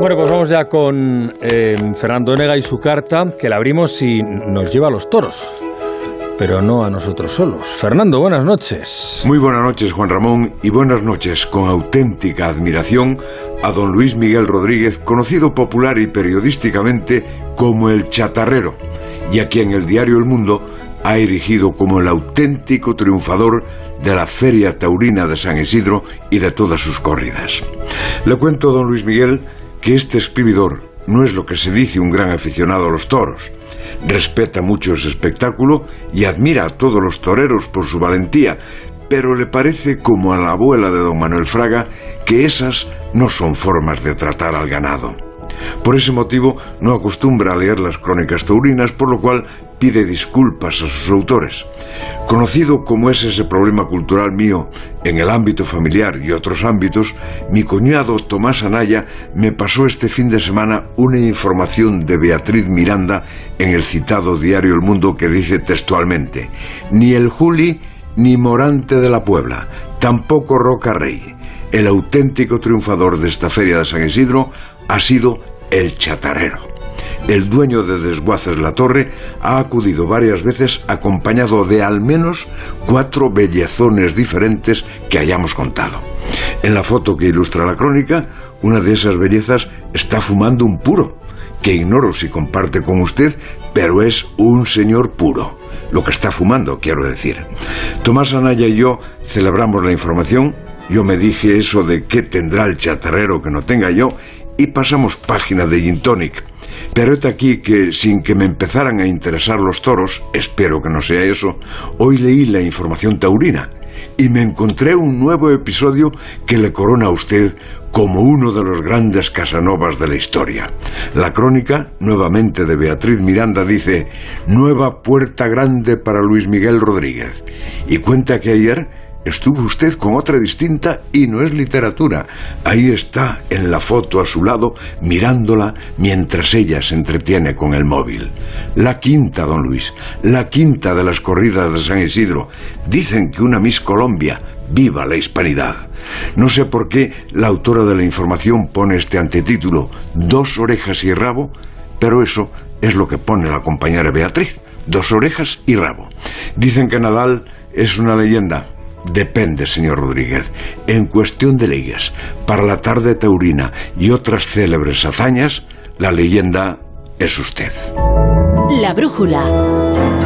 Bueno, pues vamos ya con eh, Fernando Onega y su carta, que la abrimos y nos lleva a los toros pero no a nosotros solos. Fernando, buenas noches. Muy buenas noches, Juan Ramón, y buenas noches con auténtica admiración a don Luis Miguel Rodríguez, conocido popular y periodísticamente como el chatarrero, y a quien el diario El Mundo ha erigido como el auténtico triunfador de la Feria Taurina de San Isidro y de todas sus corridas. Le cuento, don Luis Miguel, que este escribidor no es lo que se dice un gran aficionado a los toros, respeta mucho ese espectáculo y admira a todos los toreros por su valentía, pero le parece como a la abuela de don Manuel Fraga que esas no son formas de tratar al ganado. Por ese motivo no acostumbra a leer las crónicas taurinas, por lo cual pide disculpas a sus autores. Conocido como es ese problema cultural mío en el ámbito familiar y otros ámbitos, mi cuñado Tomás Anaya me pasó este fin de semana una información de Beatriz Miranda en el citado diario El Mundo que dice textualmente, ni el Juli ni Morante de la Puebla, tampoco Roca Rey. El auténtico triunfador de esta feria de San Isidro ha sido el chatarero. El dueño de Desguaces La Torre ha acudido varias veces acompañado de al menos cuatro bellezones diferentes que hayamos contado. En la foto que ilustra la crónica, una de esas bellezas está fumando un puro, que ignoro si comparte con usted, pero es un señor puro. Lo que está fumando, quiero decir. Tomás Anaya y yo celebramos la información. Yo me dije eso de qué tendrá el chatarrero que no tenga yo y pasamos página de Gin Tonic. Pero es aquí que, sin que me empezaran a interesar los toros, espero que no sea eso, hoy leí la información taurina y me encontré un nuevo episodio que le corona a usted como uno de los grandes Casanovas de la historia. La crónica, nuevamente de Beatriz Miranda, dice Nueva puerta grande para Luis Miguel Rodríguez. Y cuenta que ayer estuvo usted con otra distinta y no es literatura. Ahí está, en la foto a su lado, mirándola mientras ella se entretiene con el móvil. La quinta, don Luis, la quinta de las corridas de San Isidro. Dicen que una Miss Colombia. Viva la hispanidad. No sé por qué la autora de la información pone este antetítulo, Dos orejas y rabo, pero eso es lo que pone la compañera Beatriz. Dos orejas y rabo. Dicen que Nadal es una leyenda. Depende, señor Rodríguez. En cuestión de leyes, para la tarde taurina y otras célebres hazañas, la leyenda es usted. La brújula.